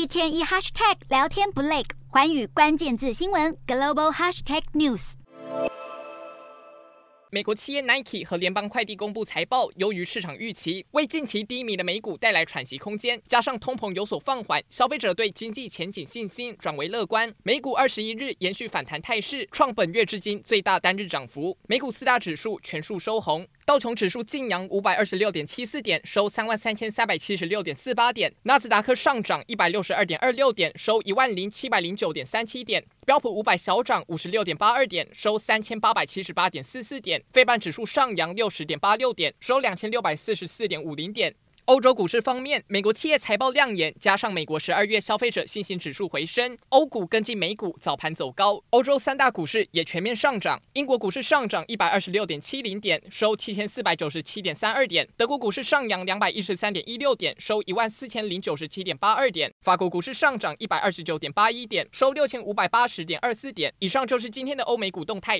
一天一 hashtag 聊天不累，寰宇关键字新闻 global hashtag news。美国企业 Nike 和联邦快递公布财报，优于市场预期，为近期低迷的美股带来喘息空间。加上通膨有所放缓，消费者对经济前景信心转为乐观。美股二十一日延续反弹态势，创本月至今最大单日涨幅。美股四大指数全数收红，道琼指数晋阳五百二十六点七四点，收三万三千三百七十六点四八点；纳斯达克上涨一百六十二点二六点，收一万零七百零九点三七点；标普五百小涨五十六点八二点，收三千八百七十八点四四点。费半指数上扬六十点八六点，收两千六百四十四点五零点。欧洲股市方面，美国企业财报亮眼，加上美国十二月消费者信心指数回升，欧股跟进美股，早盘走高。欧洲三大股市也全面上涨，英国股市上涨一百二十六点七零点，收七千四百九十七点三二点；德国股市上扬两百一十三点一六点，收一万四千零九十七点八二点；法国股市上涨一百二十九点八一点，收六千五百八十点二四点。以上就是今天的欧美股动态，